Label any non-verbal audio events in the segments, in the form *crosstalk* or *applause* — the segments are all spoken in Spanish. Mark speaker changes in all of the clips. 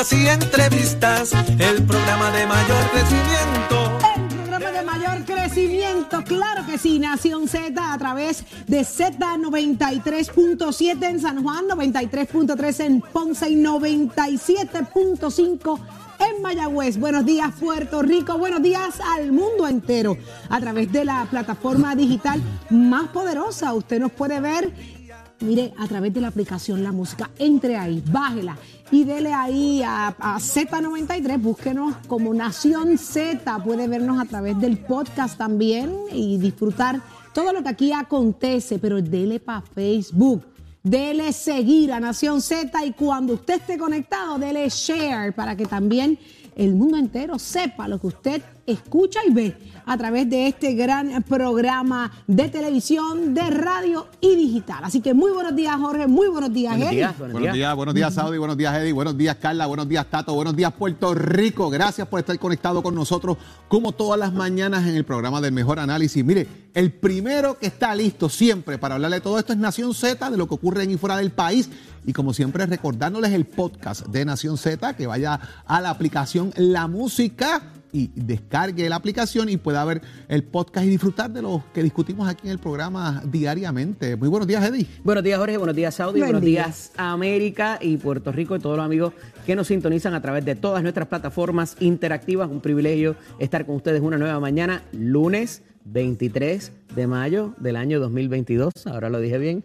Speaker 1: noticias y entrevistas, el programa de mayor crecimiento.
Speaker 2: El programa de mayor crecimiento, claro que sí, Nación Z a través de Z93.7 en San Juan, 93.3 en Ponce y 97.5 en Mayagüez. Buenos días Puerto Rico, buenos días al mundo entero a través de la plataforma digital más poderosa. Usted nos puede ver, mire, a través de la aplicación La Música. Entre ahí, bájela y dele ahí a, a Z93, búsquenos como Nación Z. Puede vernos a través del podcast también y disfrutar todo lo que aquí acontece, pero dele para Facebook. Dele seguir a Nación Z y cuando usted esté conectado, dele share para que también el mundo entero sepa lo que usted escucha y ve a través de este gran programa de televisión, de radio y digital. Así que muy buenos días, Jorge, muy buenos días,
Speaker 3: Buenos
Speaker 2: Eddie.
Speaker 3: días, buenos, días. buenos días, Saudi, buenos días, Eddie, buenos días, Carla, buenos días, Tato, buenos días, Puerto Rico. Gracias por estar conectado con nosotros, como todas las mañanas en el programa del Mejor Análisis. Mire, el primero que está listo siempre para hablarle de todo esto es Nación Z, de lo que ocurre en y fuera del país. Y como siempre, recordándoles el podcast de Nación Z, que vaya a la aplicación La Música y descargue la aplicación y pueda ver el podcast y disfrutar de lo que discutimos aquí en el programa diariamente. Muy buenos días, Eddie.
Speaker 4: Buenos días, Jorge. Buenos días, Saudi.
Speaker 2: Buen
Speaker 4: Buenos
Speaker 2: día.
Speaker 4: días, América y Puerto Rico y todos los amigos que nos sintonizan a través de todas nuestras plataformas interactivas. Un privilegio estar con ustedes una nueva mañana, lunes 23 de mayo del año 2022. Ahora lo dije bien.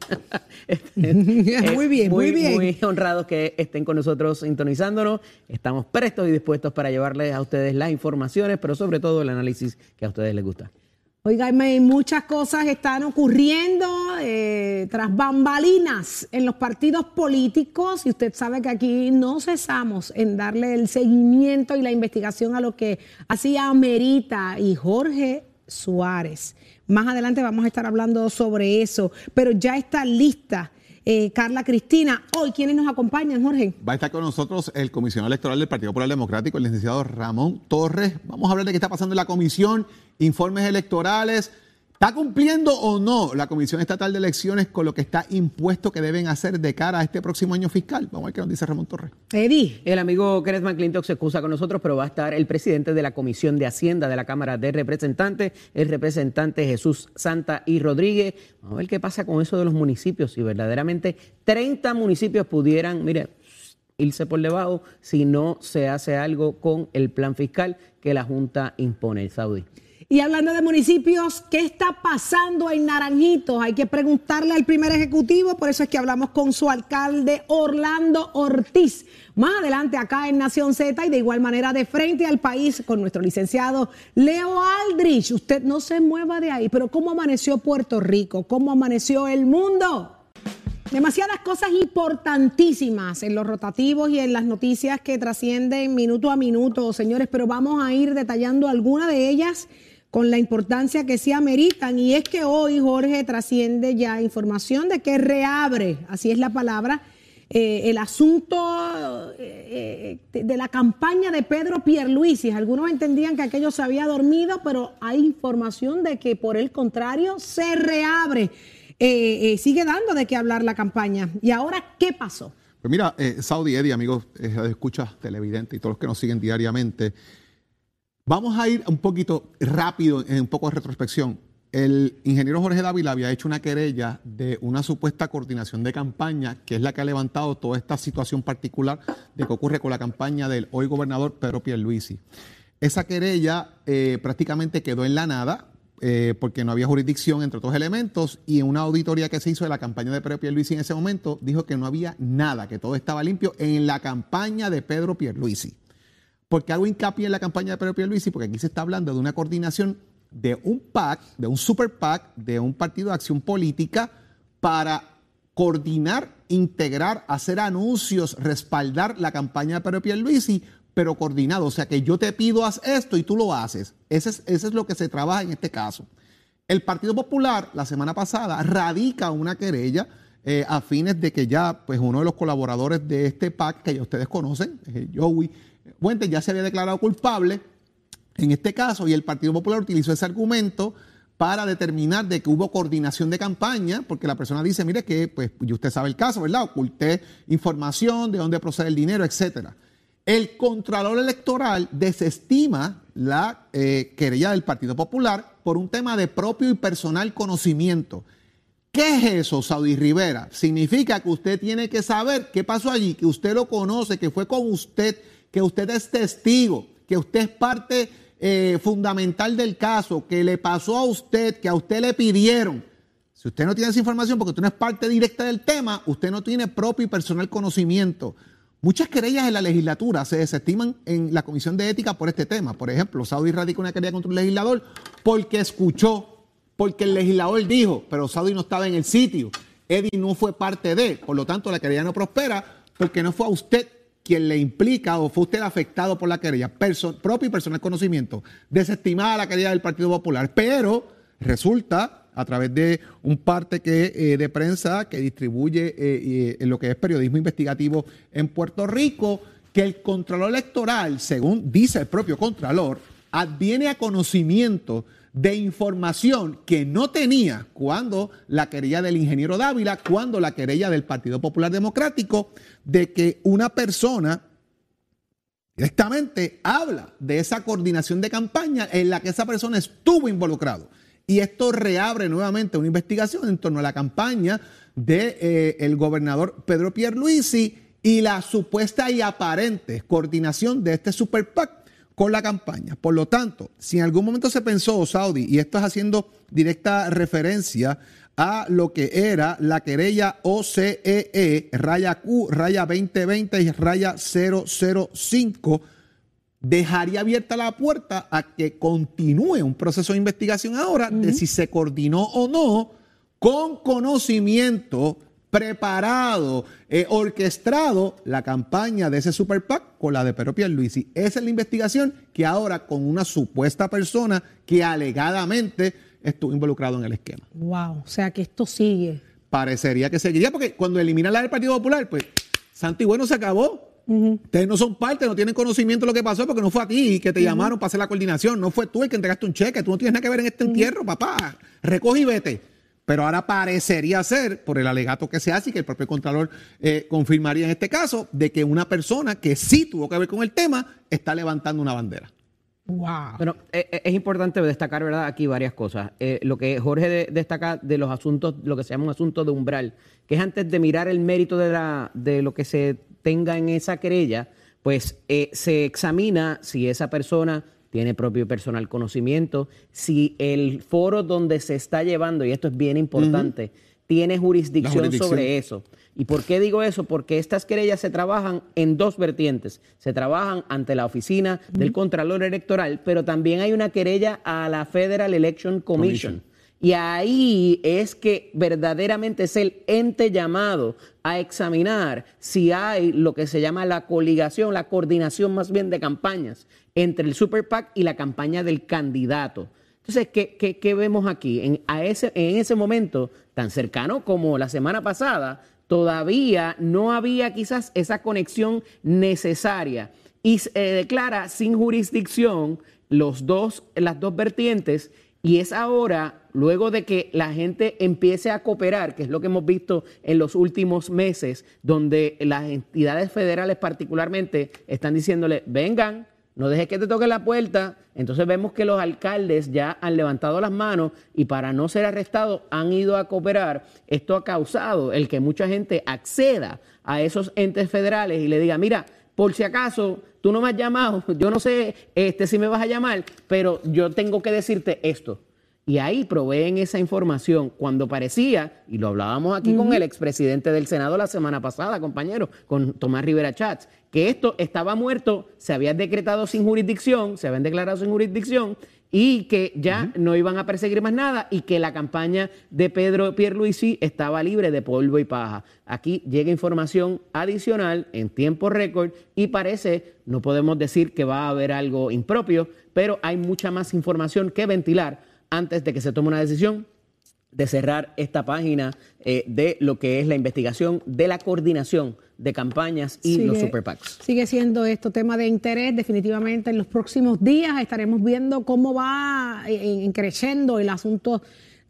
Speaker 4: *laughs* *laughs*
Speaker 2: Muy bien, muy bien.
Speaker 4: Muy honrados que estén con nosotros sintonizándonos. Estamos prestos y dispuestos para llevarles a ustedes las informaciones, pero sobre todo el análisis que a ustedes les gusta.
Speaker 2: Oiganme, muchas cosas están ocurriendo eh, tras bambalinas en los partidos políticos y usted sabe que aquí no cesamos en darle el seguimiento y la investigación a lo que hacía Amerita y Jorge Suárez. Más adelante vamos a estar hablando sobre eso, pero ya está lista eh, Carla Cristina. Hoy, ¿quiénes nos acompañan, Jorge?
Speaker 3: Va a estar con nosotros el comisionado electoral del Partido Popular Democrático, el licenciado Ramón Torres. Vamos a hablar de qué está pasando en la comisión, informes electorales. ¿Está cumpliendo o no la Comisión Estatal de Elecciones con lo que está impuesto que deben hacer de cara a este próximo año fiscal? Vamos a ver qué nos dice Ramón Torres.
Speaker 2: Eddie.
Speaker 4: El amigo Kenneth McClintock se excusa con nosotros, pero va a estar el presidente de la Comisión de Hacienda de la Cámara de Representantes, el representante Jesús Santa y Rodríguez. Vamos a ver qué pasa con eso de los municipios, si verdaderamente 30 municipios pudieran, mire, irse por debajo si no se hace algo con el plan fiscal que la Junta impone, Saudi.
Speaker 2: Y hablando de municipios, ¿qué está pasando en Naranjitos? Hay que preguntarle al primer ejecutivo, por eso es que hablamos con su alcalde Orlando Ortiz. Más adelante acá en Nación Z y de igual manera de frente al país con nuestro licenciado Leo Aldrich. Usted no se mueva de ahí, pero ¿cómo amaneció Puerto Rico? ¿Cómo amaneció el mundo? Demasiadas cosas importantísimas en los rotativos y en las noticias que trascienden minuto a minuto, señores, pero vamos a ir detallando algunas de ellas con la importancia que se ameritan. Y es que hoy, Jorge, trasciende ya información de que reabre, así es la palabra, eh, el asunto eh, eh, de la campaña de Pedro Pierluisi. Algunos entendían que aquello se había dormido, pero hay información de que por el contrario se reabre. Sigue dando de qué hablar la campaña. ¿Y ahora qué pasó?
Speaker 3: Pues mira, Saudi Eddie, amigos, escuchas televidentes y todos los que nos siguen diariamente, vamos a ir un poquito rápido en un poco de retrospección. El ingeniero Jorge Dávila había hecho una querella de una supuesta coordinación de campaña, que es la que ha levantado toda esta situación particular de que ocurre con la campaña del hoy gobernador Pedro Pierluisi. Esa querella eh, prácticamente quedó en la nada, eh, porque no había jurisdicción entre otros elementos y en una auditoría que se hizo de la campaña de Pedro Pierluisi en ese momento dijo que no había nada, que todo estaba limpio en la campaña de Pedro Pierluisi. ¿Por qué hago hincapié en la campaña de Pedro Pierluisi? Porque aquí se está hablando de una coordinación de un PAC, de un super PAC, de un partido de acción política para coordinar, integrar, hacer anuncios, respaldar la campaña de Pedro Pierluisi, pero coordinado. O sea, que yo te pido haz esto y tú lo haces. Ese es, ese es lo que se trabaja en este caso. El Partido Popular, la semana pasada, radica una querella eh, a fines de que ya, pues, uno de los colaboradores de este PAC, que ya ustedes conocen, eh, Joey Fuentes, ya se había declarado culpable en este caso, y el Partido Popular utilizó ese argumento para determinar de que hubo coordinación de campaña, porque la persona dice, mire que, pues, y usted sabe el caso, ¿verdad? Oculté información de dónde procede el dinero, etcétera. El Contralor Electoral desestima la eh, querella del Partido Popular por un tema de propio y personal conocimiento. ¿Qué es eso, Saudi Rivera? Significa que usted tiene que saber qué pasó allí, que usted lo conoce, que fue con usted, que usted es testigo, que usted es parte eh, fundamental del caso, que le pasó a usted, que a usted le pidieron. Si usted no tiene esa información porque usted no es parte directa del tema, usted no tiene propio y personal conocimiento. Muchas querellas en la legislatura se desestiman en la Comisión de Ética por este tema. Por ejemplo, Saudi radica una querella contra un legislador porque escuchó, porque el legislador dijo, pero Saudi no estaba en el sitio. Eddie no fue parte de, por lo tanto la querella no prospera porque no fue a usted quien le implica o fue usted afectado por la querella, propio y personal conocimiento, desestimada la querella del Partido Popular, pero resulta a través de un parte que, eh, de prensa que distribuye eh, lo que es periodismo investigativo en Puerto Rico, que el Contralor Electoral, según dice el propio Contralor, adviene a conocimiento de información que no tenía cuando la querella del ingeniero Dávila, cuando la querella del Partido Popular Democrático, de que una persona directamente habla de esa coordinación de campaña en la que esa persona estuvo involucrado. Y esto reabre nuevamente una investigación en torno a la campaña del de, eh, gobernador Pedro Pierluisi y la supuesta y aparente coordinación de este super con la campaña. Por lo tanto, si en algún momento se pensó, Saudi, y esto es haciendo directa referencia a lo que era la querella OCEE, e, raya Q, raya 2020 y raya 005, dejaría abierta la puerta a que continúe un proceso de investigación ahora de si se coordinó o no con conocimiento preparado, eh, orquestado la campaña de ese Super PAC con la de Pedro Pierluisi. Esa es la investigación que ahora con una supuesta persona que alegadamente estuvo involucrado en el esquema.
Speaker 2: Wow, o sea que esto sigue.
Speaker 3: Parecería que seguiría porque cuando eliminan la del Partido Popular, pues Santi Bueno se acabó Ustedes no son parte, no tienen conocimiento de lo que pasó porque no fue a ti que te llamaron para hacer la coordinación. No fue tú el que entregaste un cheque. Tú no tienes nada que ver en este entierro, papá. Recoge y vete. Pero ahora parecería ser, por el alegato que se hace y que el propio Contralor eh, confirmaría en este caso, de que una persona que sí tuvo que ver con el tema está levantando una bandera.
Speaker 4: Wow. Bueno, eh, eh, es importante destacar, ¿verdad? Aquí varias cosas. lo que Jorge destaca de los asuntos, lo que se llama un asunto de umbral, que es antes de mirar el mérito de, la, de lo que se tenga en esa querella, pues eh, se examina si esa persona tiene propio personal conocimiento, si el foro donde se está llevando, y esto es bien importante, tiene jurisdicción, sobre eso. ¿Y por qué digo eso? Porque estas querellas se trabajan en dos vertientes. Se trabajan ante la oficina del Contralor Electoral, pero también hay una querella a la Federal Election Commission y ahí es que verdaderamente es el ente llamado a examinar si hay lo que se llama la coligación, la coordinación más bien de campañas entre el Super PAC y la campaña del candidato. Entonces, ¿qué, vemos aquí? En, ese, en ese momento, tan cercano como la semana pasada, todavía no había quizás esa conexión necesaria y se declara sin jurisdicción los dos, las dos vertientes y es ahora, luego de que la gente empiece a cooperar, que es lo que hemos visto en los últimos meses, donde las entidades federales particularmente están diciéndole, vengan, no dejes que te toque la puerta. Entonces vemos que los alcaldes ya han levantado las manos y para no ser arrestados han ido a cooperar. Esto ha causado el que mucha gente acceda a esos entes federales y le diga, mira, por si acaso tú no me has llamado, *laughs* yo no sé este, si me vas a llamar, pero yo tengo que decirte esto. Y ahí proveen esa información cuando parecía, y lo hablábamos aquí con el expresidente del Senado la semana pasada, compañero, con Tomás Rivera Chats, que esto estaba muerto, se había decretado sin jurisdicción, se habían declarado sin jurisdicción, y que ya no iban a perseguir más nada y que la campaña de Pedro Pierluisi estaba libre de polvo y paja. Aquí llega información adicional en tiempo récord y parece, no podemos decir que va a haber algo impropio, pero hay mucha más información que ventilar antes de que se tome una decisión de cerrar esta página eh, de lo que es la investigación de la coordinación de campañas y los super PACs.
Speaker 2: Sigue siendo esto tema de interés, definitivamente en los próximos días estaremos viendo cómo va eh, creciendo el asunto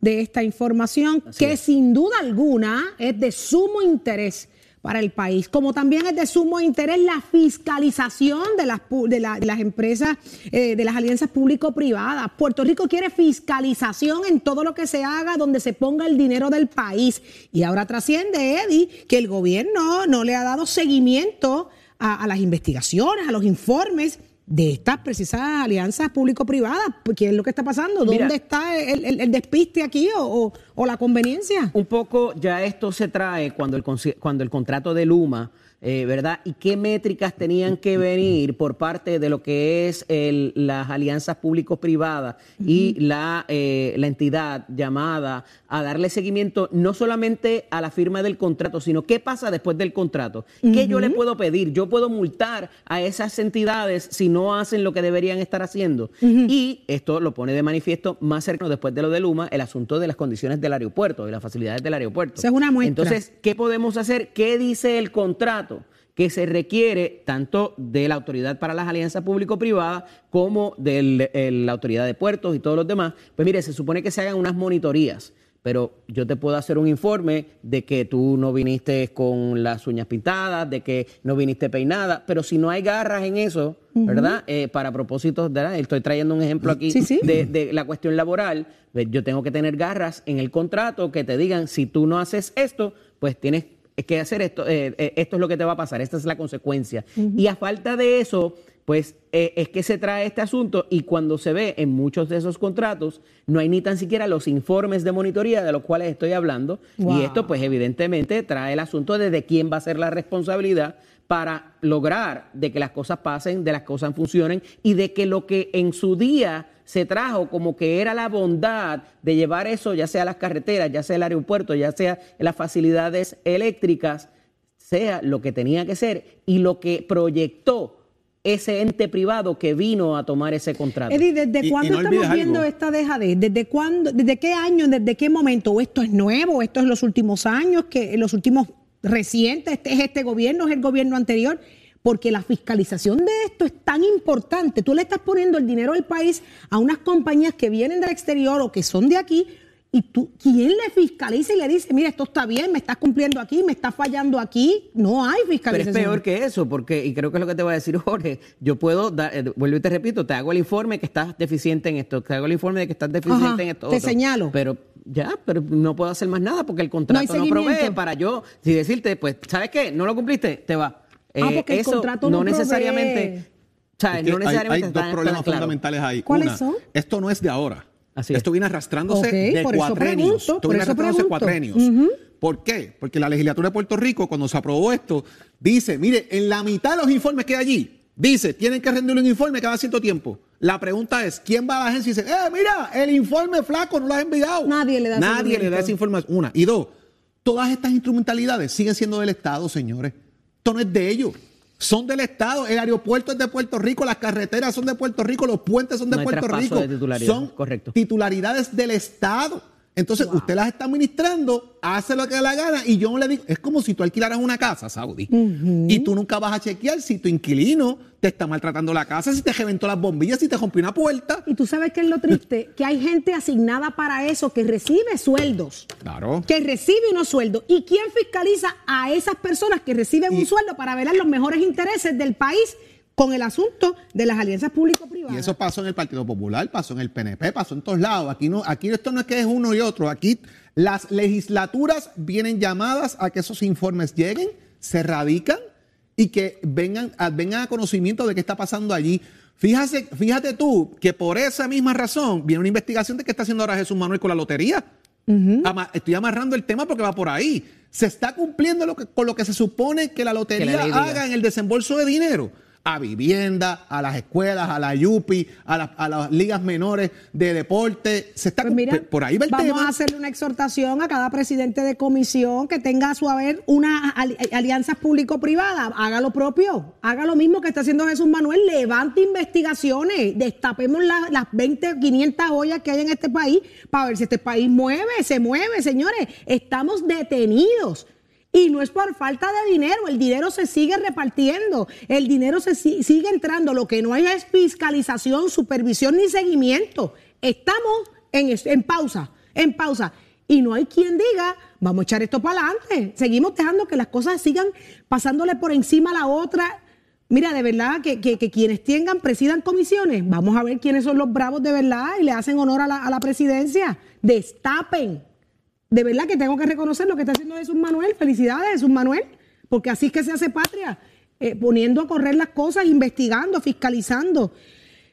Speaker 2: de esta información, que sin duda alguna es de sumo interés para el país. Como también es de sumo interés la fiscalización de las, de, las empresas, eh, de las alianzas público-privadas. Puerto Rico quiere fiscalización en todo lo que se haga, donde se ponga el dinero del país. Y ahora trasciende, Eddie, que el gobierno no le ha dado seguimiento a las investigaciones, a los informes de estas precisas alianzas público-privadas. ¿Qué es lo que está pasando? ¿Dónde está el, despiste aquí o, la conveniencia?
Speaker 4: Un poco ya esto se trae cuando el, cuando el contrato de Luma eh, ¿verdad? Y qué métricas tenían que venir por parte de lo que es las alianzas público-privadas y la, eh, la entidad llamada a darle seguimiento no solamente a la firma del contrato, sino qué pasa después del contrato. ¿Qué yo le puedo pedir? Yo puedo multar a esas entidades si no hacen lo que deberían estar haciendo. Y esto lo pone de manifiesto más cercano después de lo de Luma, el asunto de las condiciones del aeropuerto, de las facilidades del aeropuerto.
Speaker 2: es una muestra.
Speaker 4: Entonces, ¿qué podemos hacer? ¿Qué dice el contrato? Que se requiere tanto de la Autoridad para las Alianzas Público-Privadas como de la Autoridad de Puertos y todos los demás. Pues mire, se supone que se hagan unas monitorías, pero yo te puedo hacer un informe de que tú no viniste con las uñas pintadas, de que no viniste peinada, pero si no hay garras en eso, ¿verdad? Eh, para propósitos, de, estoy trayendo un ejemplo aquí De, de la cuestión laboral, pues yo tengo que tener garras en el contrato que te digan, si tú no haces esto, pues tienes es que hacer esto, eh, eh, esto es lo que te va a pasar, esta es la consecuencia. Y a falta de eso, pues eh, es que se trae este asunto y cuando se ve en muchos de esos contratos, no hay ni tan siquiera los informes de monitoría de los cuales estoy hablando. Y esto, pues evidentemente, trae el asunto de, de quién va a ser la responsabilidad para lograr de que las cosas pasen, de las cosas funcionen y de que lo que en su día se trajo como que era la bondad de llevar eso, ya sea las carreteras, ya sea el aeropuerto, ya sea las facilidades eléctricas, sea lo que tenía que ser y lo que proyectó ese ente privado que vino a tomar ese contrato.
Speaker 2: Eddie, ¿desde cuándo estamos viendo esta dejadez? ¿Desde cuándo, desde qué año, desde qué momento? ¿O esto es nuevo? ¿Esto es en los últimos años? que los últimos recientes? ¿Este es este gobierno? ¿Es el gobierno anterior? porque la fiscalización de esto es tan importante. Tú le estás poniendo el dinero del país a unas compañías que vienen del exterior o que son de aquí, y tú, ¿quién le fiscaliza y le dice, mira, esto está bien, me estás cumpliendo aquí, me estás fallando aquí? No hay fiscalización.
Speaker 4: Pero es peor que eso, porque, y creo que es lo que te voy a decir, *laughs* Jorge, yo puedo, dar, eh, vuelvo y te repito, te hago el informe que estás deficiente en esto, te hago el informe de que estás deficiente en esto.
Speaker 2: Te señalo.
Speaker 4: Pero ya, pero no puedo hacer más nada porque el contrato no, provee para yo, si decirte, pues, ¿sabes qué? No lo cumpliste, te va.
Speaker 2: Ah, porque el eh, contrato no,
Speaker 4: necesariamente.
Speaker 3: no necesariamente hay, dos problemas fundamentales ahí.
Speaker 2: ¿Cuáles son?
Speaker 3: Esto no es de ahora. Esto viene arrastrándose de cuatrenios. esto viene arrastrándose cuatrenios. ¿Por qué? Porque la legislatura de Puerto Rico, cuando se aprobó esto, dice, mire, en la mitad de los informes que hay allí, dice, tienen que rendir un informe cada cierto tiempo. La pregunta es, ¿quién va a la agencia y dice, eh, mira, el informe flaco no lo has enviado?
Speaker 2: Nadie le da
Speaker 3: Nadie le da esa información. Una. Y dos, todas estas instrumentalidades siguen siendo del Estado, señores. Esto no es de ellos. Son del Estado. El aeropuerto es de Puerto Rico, las carreteras son de Puerto Rico, los puentes son de Puerto Rico. son titularidades del Estado. Entonces, usted las está administrando, hace lo que la gana y yo le digo, es como si tú alquilaras una casa, Saudi, y tú nunca vas a chequear si tu inquilino te está maltratando la casa, si te reventó las bombillas, si te rompió una puerta.
Speaker 2: Y tú sabes que es lo triste, *laughs* que hay gente asignada para eso que recibe sueldos.
Speaker 3: Claro.
Speaker 2: Que recibe unos sueldos. ¿Y quién fiscaliza a esas personas que reciben un sueldo para velar los mejores intereses del país? Con el asunto de las alianzas público-privadas.
Speaker 3: Y eso pasó en el Partido Popular, pasó en el PNP, pasó en todos lados. Aquí no, aquí esto no es que es uno y otro. Aquí las legislaturas vienen llamadas a que esos informes lleguen, se radican y que vengan, vengan a conocimiento de qué está pasando allí. Fíjate, fíjate tú que por esa misma razón viene una investigación de qué está haciendo ahora Jesús Manuel con la lotería. Estoy amarrando el tema porque va por ahí. Se está cumpliendo lo que, con lo que se supone que la lotería haga en el desembolso de dinero a vivienda, a las escuelas, a la YUPI, a, las ligas menores de deporte. Se está
Speaker 2: pues
Speaker 3: por ahí va el
Speaker 2: vamos a hacerle una exhortación a cada presidente de comisión que tenga a su haber una alianza público-privada. Haga lo propio, haga lo mismo que está haciendo Jesús Manuel. Levante investigaciones, destapemos las 20, 500 ollas que hay en este país para ver si este país mueve, se mueve, señores. Estamos detenidos. Y no es por falta de dinero, el dinero se sigue repartiendo, el dinero se sigue entrando, lo que no hay es fiscalización, supervisión ni seguimiento. Estamos en, en pausa, en pausa. y no hay quien diga, vamos a echar esto para adelante. Seguimos dejando que las cosas sigan pasándole por encima a la otra. Mira, de verdad que, que, quienes tengan, presidan comisiones, vamos a ver quiénes son los bravos de verdad y le hacen honor a la, a la presidencia. Destapen. De verdad que tengo que reconocer lo que está haciendo Jesús Manuel. Felicidades, Jesús Manuel, porque así es que se hace patria, eh, poniendo a correr las cosas, investigando, fiscalizando.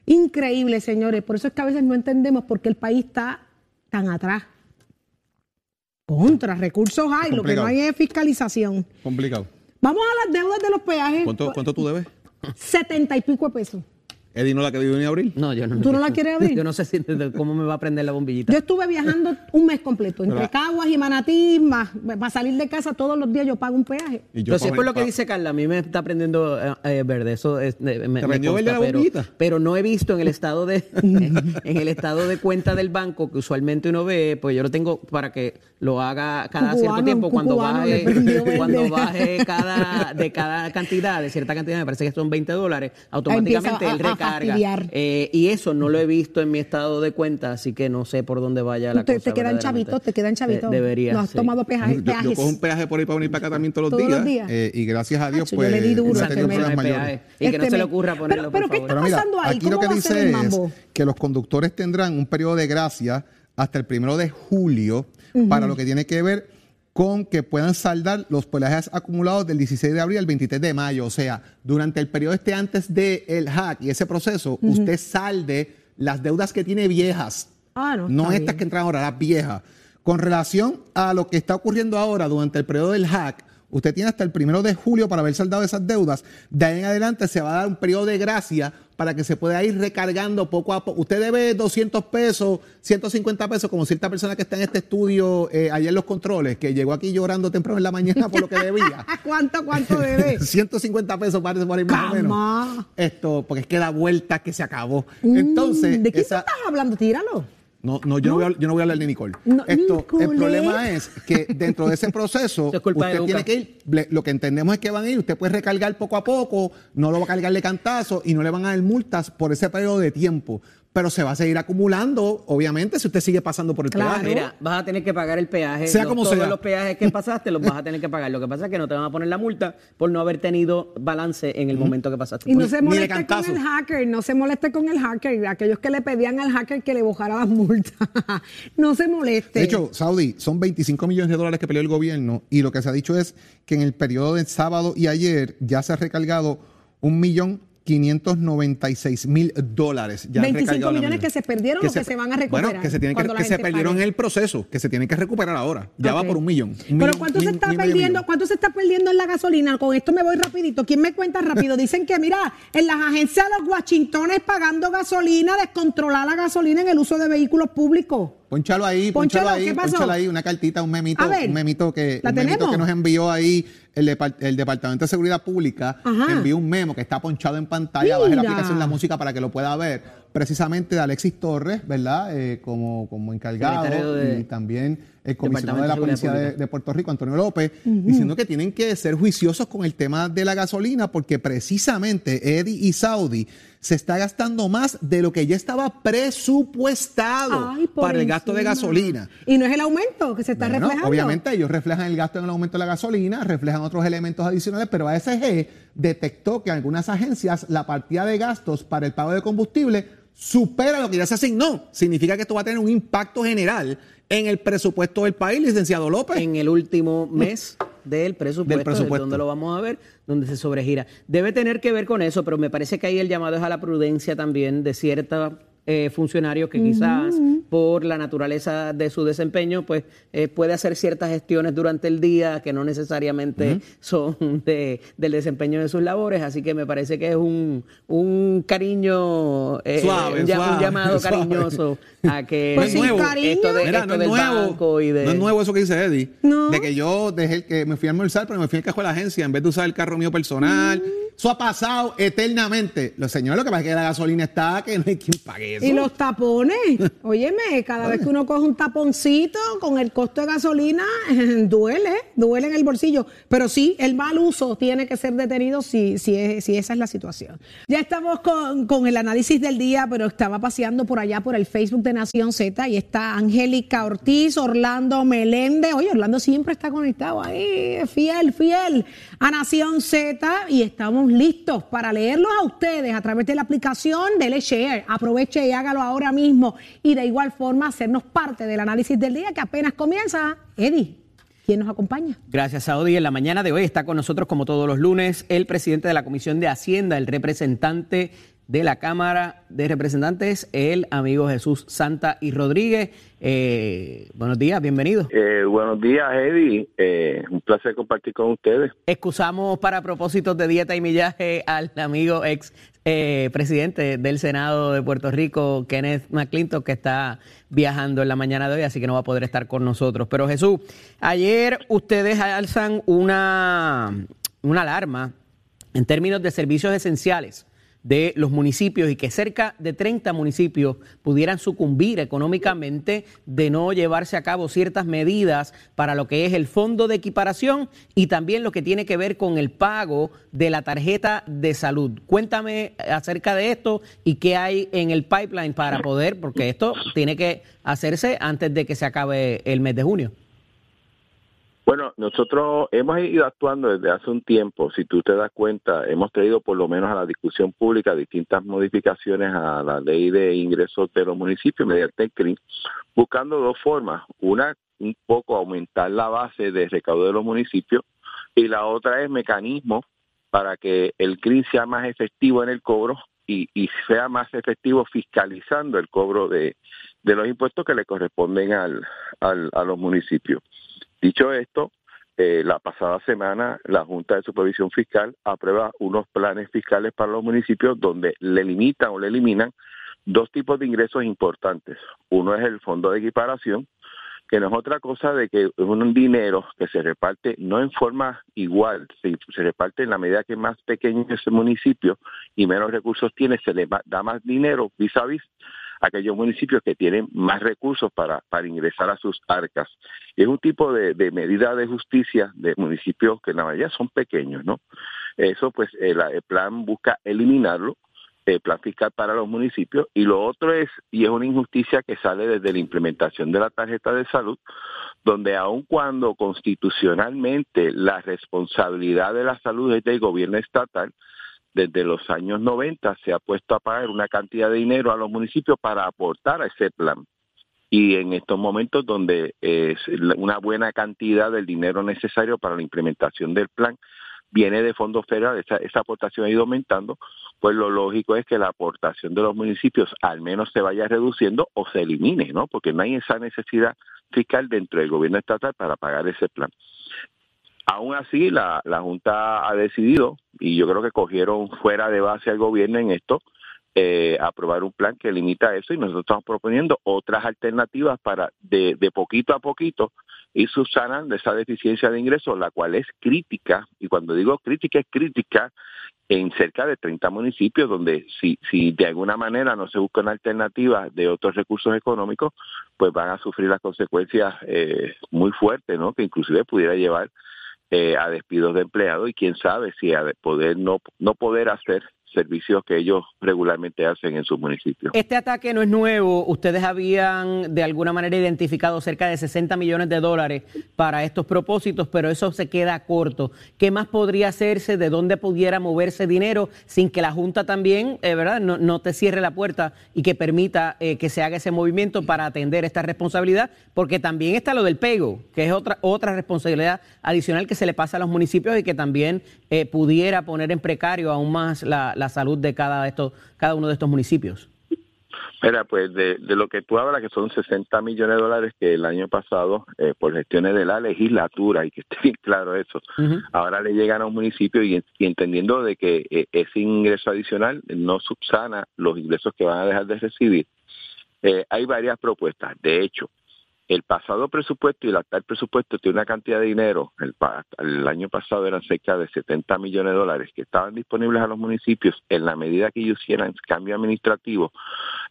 Speaker 2: Increíble, señores. Por eso es que a veces no entendemos por qué el país está tan atrás. Contra, recursos hay, lo que no hay es fiscalización.
Speaker 3: Complicado.
Speaker 2: Vamos a las deudas de los peajes.
Speaker 3: ¿Cuánto, cuánto tú debes?
Speaker 2: Setenta y pico de pesos.
Speaker 3: ¿Eddie no la ha querido ni abrir?
Speaker 4: No, yo no.
Speaker 2: ¿Tú no la quieres abrir? *laughs*
Speaker 4: Yo no sé si, cómo me va a prender la bombillita.
Speaker 2: Yo estuve viajando un mes completo, entre Caguas y Manatí, más, para salir de casa todos los días yo pago un peaje.
Speaker 4: Yo si es por lo que dice Carla, a mí me está prendiendo eh, eh, verde, eso es,
Speaker 3: eh, me, ¿Te prendió verde la bombillita?
Speaker 4: Pero, no he visto en el estado de *laughs* *laughs* en el estado de cuenta del banco que usualmente uno ve, pues yo lo tengo para que lo haga cada cierto tiempo cuando baje cuando baje cada de cada cantidad, de cierta cantidad, me parece que son 20 dólares, automáticamente él Eh, y eso no lo he visto en mi estado de cuenta, así que no sé por dónde vaya la
Speaker 2: te,
Speaker 4: cosa.
Speaker 2: Te quedan chavitos, te quedan chavitos.
Speaker 4: debería.
Speaker 2: No has tomado peajes.
Speaker 3: Yo, cojo un peaje por ahí para venir para acá también todos los días. Eh, y gracias a Dios, pues. Yo le di duro
Speaker 4: no mayores. Y que no se le ocurra ponerlo.
Speaker 2: Pero, pero ¿qué está pasando ahí?
Speaker 3: Aquí lo que dice es que los conductores tendrán un periodo de gracia hasta el primero de julio para lo que tiene que ver con que puedan saldar los peajes acumulados del 16 de abril al 23 de mayo. O sea, durante el periodo este antes del hack y ese proceso, usted salde las deudas que tiene viejas.
Speaker 2: Ah, no,
Speaker 3: no estas que entran ahora, las viejas. Con relación a lo que está ocurriendo ahora durante el periodo del hack, Usted tiene hasta el primero de julio para haber saldado esas deudas. De ahí en adelante se va a dar un periodo de gracia para que se pueda ir recargando poco a poco. Usted debe 200 pesos, 150 pesos, como cierta persona que está en este estudio eh, ayer en los controles, que llegó aquí llorando temprano en la mañana por lo que debía. *laughs*
Speaker 2: ¿Cuánto, cuánto debe? *laughs*
Speaker 3: 150 pesos parece por ahí más o menos. Esto, porque es que la vuelta que se acabó. Mm, Entonces.
Speaker 2: ¿De qué estás hablando? Tíralo.
Speaker 3: No, no, yo no, voy a, yo no voy a hablar de Nicole. Esto, El problema es que dentro de ese proceso, *laughs* usted tiene que ir, lo que entendemos es que van a ir, usted puede recargar poco a poco, no lo va a cargar de cantazo y no le van a dar multas por ese periodo de tiempo pero se va a seguir acumulando, obviamente, si usted sigue pasando por el peaje.
Speaker 4: Mira, vas a tener que pagar el peaje.
Speaker 3: Sea como
Speaker 4: todos los peajes que *laughs* pasaste los vas a tener que pagar. Lo que pasa es que no te van a poner la multa por no haber tenido balance en el momento que pasaste.
Speaker 2: Y no se moleste con el hacker, no se moleste con el hacker. Aquellos que le pedían al hacker que le bajara las multas. *laughs* no se moleste.
Speaker 3: De hecho, Saudi, son 25 millones de dólares que peleó el gobierno y lo que se ha dicho es que en el periodo de sábado y ayer ya se ha recargado un millón 596 mil dólares.
Speaker 2: Ya 25 millones que se perdieron o que se van a recuperar.
Speaker 3: Bueno, que se, tienen que, se perdieron en el proceso, que se tienen que recuperar ahora. Ya va por un millón.
Speaker 2: Pero ¿cuánto se está perdiendo? ¿Cuánto se está perdiendo en la gasolina? Con esto me voy rapidito. ¿Quién me cuenta rápido? Dicen que, mira, en las agencias de los Washingtones pagando gasolina, descontrolar la gasolina en el uso de vehículos públicos.
Speaker 3: Ponchalo ahí, ponchalo, ahí, ponchalo ahí, una cartita, un memito, un memito que, un memito que nos envió ahí el, Departamento de Seguridad Pública, envió un memo que está ponchado en pantalla, baje la aplicación de la música para que lo pueda ver, precisamente de Alexis Torres, ¿verdad? Eh, como, como encargado y también el comisionado de la Policía de, Puerto Rico, Antonio López, diciendo que tienen que ser juiciosos con el tema de la gasolina porque precisamente Eddie y Saudi se está gastando más de lo que ya estaba presupuestado para el gasto de gasolina.
Speaker 2: Y no es el aumento que se está reflejando.
Speaker 3: Obviamente ellos reflejan el gasto en el aumento de la gasolina, reflejan otros elementos adicionales, pero ASG detectó que en algunas agencias la partida de gastos para el pago de combustible supera lo que ya se asignó. Significa que esto va a tener un impacto general en el presupuesto del país, licenciado López.
Speaker 4: En el último mes del presupuesto, del presupuesto. donde lo vamos a ver, donde se sobregira. Debe tener que ver con eso, pero me parece que ahí el llamado es a la prudencia también de cierta eh, funcionarios que quizás por la naturaleza de su desempeño, pues eh, puede hacer ciertas gestiones durante el día que no necesariamente son de, del desempeño de sus labores, así que me parece que es un, un cariño,
Speaker 3: eh, un,
Speaker 4: llamado *laughs* cariñoso a que
Speaker 2: pues esto,
Speaker 3: de, Mira, no es nuevo, y de... No es nuevo eso que dice Eddie, de que yo dejé que me fui a almorzar, pero me fui al cajón de la agencia en vez de usar el carro mío personal. Eso ha pasado eternamente. Los señores, lo que pasa es que la gasolina está, que no hay quien pague
Speaker 2: Y los tapones, *laughs* óyeme, cada vez que uno coge un taponcito con el costo de gasolina, *laughs* duele, duele en el bolsillo. Pero sí, el mal uso tiene que ser detenido si, si, si esa es la situación. Ya estamos con, con el análisis del día, pero estaba paseando por allá por el Facebook de Nación Z y está Angélica Ortiz, Orlando Meléndez. Oye, Orlando siempre está conectado ahí, fiel, fiel a Nación Z y estamos listos para leerlos a ustedes a través de la aplicación de Share. Aproveche y hágalo ahora mismo y de igual forma hacernos parte del análisis del día que apenas comienza. Eddie. ¿Quién nos acompaña?
Speaker 4: Gracias, Saudi. En la mañana de hoy está con nosotros, como todos los lunes, el presidente de la Comisión de Hacienda, el representante de la Cámara de Representantes, el amigo Jesús Santa y Rodríguez. Eh, buenos días, bienvenido.
Speaker 5: Eh, buenos días, Eddie. Eh, un placer compartir con ustedes.
Speaker 4: Excusamos para propósitos de dieta y millaje al amigo ex presidente del Senado de Puerto Rico, Kenneth McClintock, que está viajando en la mañana de hoy, así que no va a poder estar con nosotros. Pero Jesús, ayer ustedes alzan una, una alarma en términos de servicios esenciales de los municipios y que cerca de 30 municipios pudieran sucumbir económicamente de no llevarse a cabo ciertas medidas para lo que es el fondo de equiparación y también lo que tiene que ver con el pago de la tarjeta de salud. Cuéntame acerca de esto y qué hay en el pipeline para poder, porque esto tiene que hacerse antes de que se acabe el mes de junio.
Speaker 5: Bueno, nosotros hemos ido actuando desde hace un tiempo. Si tú te das cuenta, hemos traído por lo menos a la discusión pública distintas modificaciones a la ley de ingresos de los municipios mediante el CRIM, buscando dos formas. Una, un poco aumentar la base de recaudo de los municipios y la otra es mecanismos para que el CRIM sea más efectivo en el cobro y, sea más efectivo fiscalizando el cobro de, los impuestos que le corresponden al, a los municipios. Dicho esto, eh, la pasada semana la Junta de Supervisión Fiscal aprueba unos planes fiscales para los municipios donde le limitan o le eliminan dos tipos de ingresos importantes. Uno es el fondo de equiparación, que no es otra cosa de que es un dinero que se reparte no en forma igual, se, se reparte en la medida que más pequeño es el municipio y menos recursos tiene, se le da más dinero vis a vis aquellos municipios que tienen más recursos para, para ingresar a sus arcas. es un tipo de, medida de justicia de municipios que en la mayoría son pequeños, ¿no? Eso pues el, plan busca eliminarlo, el plan fiscal para los municipios, y lo otro es, y es una injusticia que sale desde la implementación de la tarjeta de salud, donde aun cuando constitucionalmente la responsabilidad de la salud es del gobierno estatal, desde los años 90 se ha puesto a pagar una cantidad de dinero a los municipios para aportar a ese plan. Y en estos momentos donde una buena cantidad del dinero necesario para la implementación del plan viene de fondos federales, esa aportación ha ido aumentando, pues lo lógico es que la aportación de los municipios al menos se vaya reduciendo o se elimine, ¿no? Porque no hay esa necesidad fiscal dentro del gobierno estatal para pagar ese plan. Aún así, la, la Junta ha decidido, y yo creo que cogieron fuera de base al gobierno en esto, eh, aprobar un plan que limita eso y nosotros estamos proponiendo otras alternativas para de, de poquito a poquito ir subsanando esa deficiencia de ingresos, la cual es crítica, y cuando digo crítica es crítica en cerca de 30 municipios donde si, si de alguna manera no se buscan alternativas de otros recursos económicos, pues van a sufrir las consecuencias eh, muy fuertes, ¿no? Que inclusive pudiera llevar eh, a despidos de empleados y quién sabe si a poder no, no poder hacer servicios que ellos regularmente hacen en sus municipios.
Speaker 4: Este ataque no es nuevo. Ustedes habían de alguna manera identificado cerca de 60 millones de dólares para estos propósitos, pero eso se queda corto. ¿Qué más podría hacerse? ¿De dónde pudiera moverse dinero sin que la Junta también, eh, verdad, no, te cierre la puerta y que permita eh, que se haga ese movimiento para atender esta responsabilidad? Porque también está lo del pego, que es otra, otra responsabilidad adicional que se le pasa a los municipios y que también eh, pudiera poner en precario aún más la la salud de cada, de estos, cada uno de estos municipios?
Speaker 5: Mira, pues de, lo que tú hablas, que son 60 millones de dólares que el año pasado, eh, por gestiones de la legislatura, y que esté bien claro eso, ahora le llegan a un municipio y, entendiendo de que eh, ese ingreso adicional no subsana los ingresos que van a dejar de recibir, eh, hay varias propuestas. De hecho, el pasado presupuesto y el actual presupuesto tiene una cantidad de dinero, el, año pasado eran cerca de 70 millones de dólares que estaban disponibles a los municipios en la medida que ellos hicieran cambio administrativo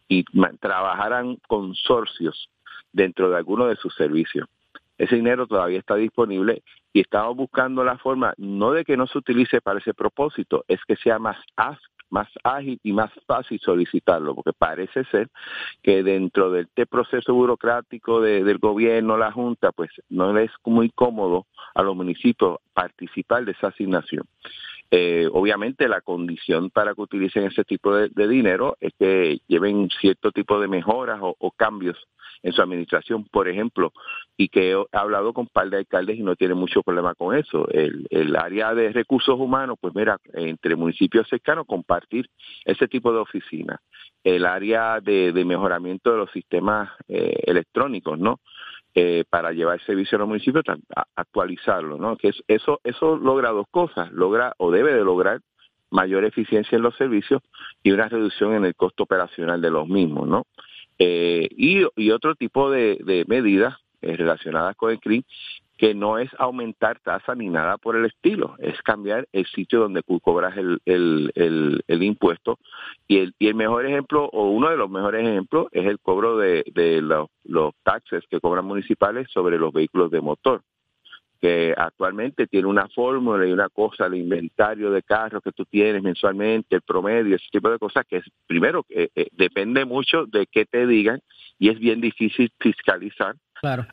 Speaker 5: y trabajaran consorcios dentro de alguno de sus servicios. Ese dinero todavía está disponible y estamos buscando la forma, no de que no se utilice para ese propósito, es que sea más más ágil y más fácil solicitarlo, porque parece ser que dentro de este proceso burocrático del gobierno, la Junta, pues no es muy cómodo a los municipios participar de esa asignación. Eh, obviamente la condición para que utilicen ese tipo de, dinero es que lleven cierto tipo de mejoras o cambios en su administración, por ejemplo, y que he hablado con un par de alcaldes y no tiene mucho problema con eso. El, el área de recursos humanos, pues mira, entre municipios cercanos, compartir ese tipo de oficinas. El área de, mejoramiento de los sistemas eh, electrónicos, ¿no? Eh, para llevar el servicio a los municipios, actualizarlo, ¿no? Que eso, eso logra dos cosas, logra o debe de lograr mayor eficiencia en los servicios y una reducción en el costo operacional de los mismos, ¿no? Eh, y, otro tipo de, medidas eh, relacionadas con el CRIM que no es aumentar tasa ni nada por el estilo, es cambiar el sitio donde cobras el, el, impuesto. Y el, y el mejor ejemplo, o uno de los mejores ejemplos, es el cobro de, los, los taxes que cobran municipales sobre los vehículos de motor que actualmente tiene una fórmula y una cosa, el inventario de carros que tú tienes mensualmente, el promedio, ese tipo de cosas, que es primero, eh, eh, depende mucho de qué te digan y es bien difícil fiscalizar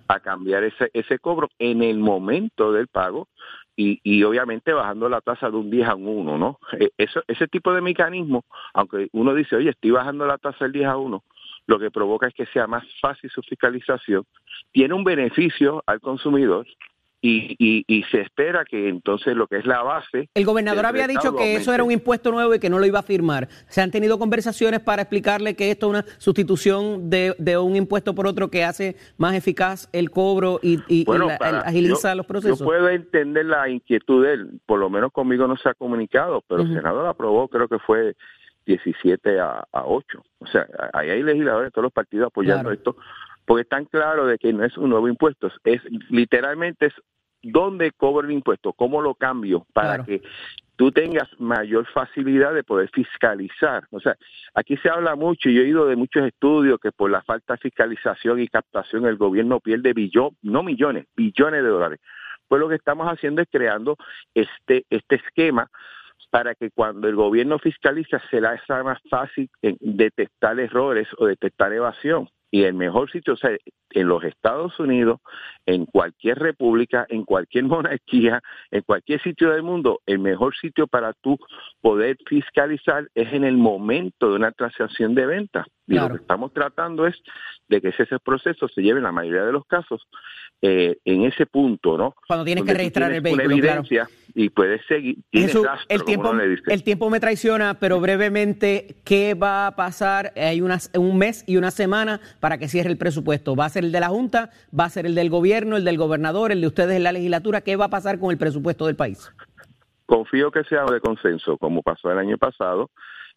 Speaker 5: a cambiar ese, ese cobro en el momento del pago y, y obviamente bajando la tasa de un 10 a un 1, ¿no? Eh, eso, ese tipo de mecanismo, aunque uno dice, oye, estoy bajando la tasa del 10 a 1, lo que provoca es que sea más fácil su fiscalización, tiene un beneficio al consumidor y, y, se espera que entonces lo que es la base.
Speaker 4: El gobernador había dicho que eso era un impuesto nuevo y que no lo iba a firmar. ¿Se han tenido conversaciones para explicarle que esto es una sustitución de, de un impuesto por otro que hace más eficaz el cobro y, y, agiliza los procesos?
Speaker 5: Yo puedo entender la inquietud de él, por lo menos conmigo no se ha comunicado, pero el Senado lo aprobó, creo que fue 17 a, a 8. O sea, ahí hay legisladores de todos los partidos apoyando esto porque están claro de que no es un nuevo impuesto, es literalmente es dónde cobro el impuesto, cómo lo cambio para que tú tengas mayor facilidad de poder fiscalizar. O sea, aquí se habla mucho, y yo he oído de muchos estudios que por la falta de fiscalización y captación el gobierno pierde billones, no millones, billones de dólares. Pues lo que estamos haciendo es creando este, este esquema para que cuando el gobierno fiscaliza será más fácil detectar errores o detectar evasión y el mejor sitio, o sea, en los Estados Unidos, en cualquier república, en cualquier *laughs* monarquía, en cualquier sitio del mundo, el mejor sitio para tú poder fiscalizar es en el momento de una transacción de venta. Y lo que estamos tratando es de que ese proceso se lleve en la mayoría de los casos eh, en ese punto, ¿no?
Speaker 4: Cuando tienes que registrar el vehículo,
Speaker 5: evidencia y puedes seguir.
Speaker 4: el, tiempo, el tiempo me traiciona, pero brevemente, ¿qué va a pasar? Hay unas, un mes y una semana para que cierre el presupuesto. ¿Va a ser el de la Junta? ¿Va a ser el del gobierno, el del gobernador, el de ustedes en la legislatura? ¿Qué va a pasar con el presupuesto del país?
Speaker 5: Confío que sea de consenso, como pasó el año pasado.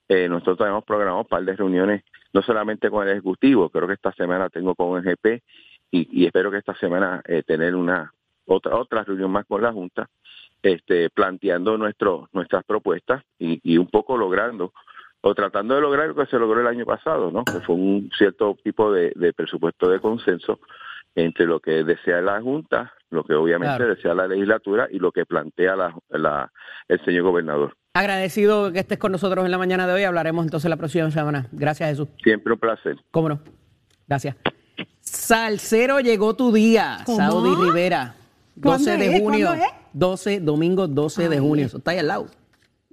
Speaker 5: Eh, nosotros tenemos programado un par de reuniones, no solamente con el Ejecutivo, creo que esta semana tengo con el GP y, espero que esta semana eh, tener una otra otra reunión más con la Junta, este, planteando nuestro, nuestras propuestas y, un poco logrando o tratando de lograr lo que se logró el año pasado, ¿no? Que fue un cierto tipo de, presupuesto de consenso entre lo que desea la Junta, lo que obviamente desea la legislatura y lo que plantea la, el señor gobernador.
Speaker 4: Agradecido que estés con nosotros en la mañana de hoy. Hablaremos entonces la próxima semana. Gracias, Jesús.
Speaker 5: Siempre un placer.
Speaker 4: Cómo no. Gracias. Salcero llegó tu día, Saudi Rivera. 12 de junio. 12, domingo 12 de junio. Eso está ahí al lado.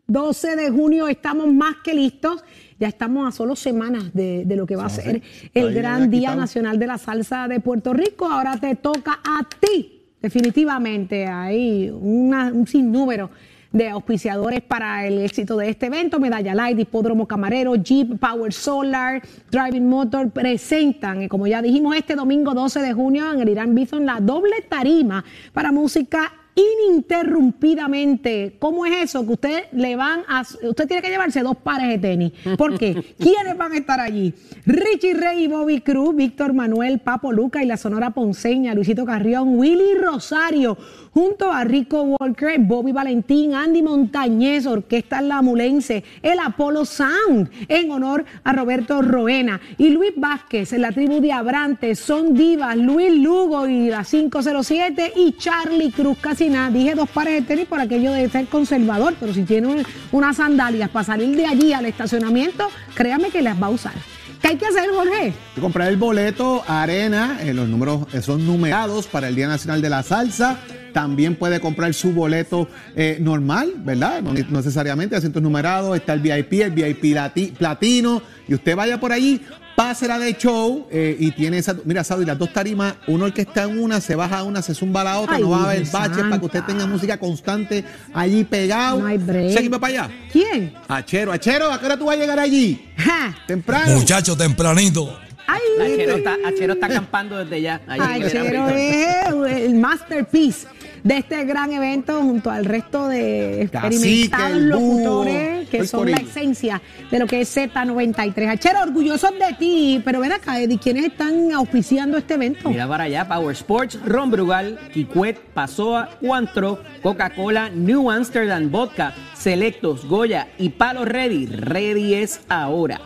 Speaker 2: 12 de junio estamos más que listos. Ya estamos a solo semanas de, lo que va a ser el gran Día Nacional de la Salsa de Puerto Rico. Ahora te toca a ti. Definitivamente hay un sinnúmero de auspiciadores para el éxito de este evento. Medalla Light, Hipódromo Camarero, Jeep, Power Solar, Driving Motor presentan, como ya dijimos, este domingo 12 de junio en el Irán Bison la doble tarima para música ininterrumpidamente. ¿Cómo es eso? Que usted le van a. Usted tiene que llevarse dos pares de tenis. ¿Por qué? *laughs* ¿Quiénes van a estar allí? Richie Rey y Bobby Cruz, Víctor Manuel, Papo Luca y la Sonora Ponceña, Luisito Carrión, Willy Rosario, junto a Rico Walker, Bobby Valentín, Andy Montañez, Orquesta La Mulense, el Apolo Sound, en honor a Roberto Roena, y Luis Vázquez, en la tribu de Abrantes, Son Divas, Luis Lugo y la 507, y Charlie Cruz Dije dos pares de tenis por aquello de ser conservador, pero si tiene unas sandalias para salir de allí al estacionamiento, créame que las va a usar. ¿Qué hay que hacer, Jorge?
Speaker 3: Comprar el boleto Arena, eh, los números eh, son numerados para el Día Nacional de la Salsa. También puede comprar su boleto eh, normal, ¿verdad? No necesariamente asientos numerados. Está el VIP, el VIP platino. Y usted vaya por allí, pásela de show eh, y tiene esa. Mira, Saudi, las dos tarimas, uno el que está en una, se baja a una, se zumba a la otra, no va a haber baches para que usted tenga música constante allí pegado.
Speaker 2: No hay break.
Speaker 3: ¿Quién va para allá?
Speaker 2: ¿Quién?
Speaker 3: Achero, Achero, ¿a qué hora tú vas a llegar allí? Temprano.
Speaker 6: Muchacho, tempranito.
Speaker 2: Ay,
Speaker 4: Achero está, Achero está acampando desde ya.
Speaker 2: Achero es el masterpiece de este gran evento junto al resto de experimentados locutores que son la esencia de lo que es Z93. Achero, orgullosos de ti, pero ven acá, Eddie, ¿quiénes están auspiciando este evento?
Speaker 4: Mira para allá, Power Sports, Ron Brugal, Kikwet, Pasoa, Cuantro, Coca-Cola, New Amsterdam Vodka, Selectos, Goya y Palo Ready. Ready es ahora.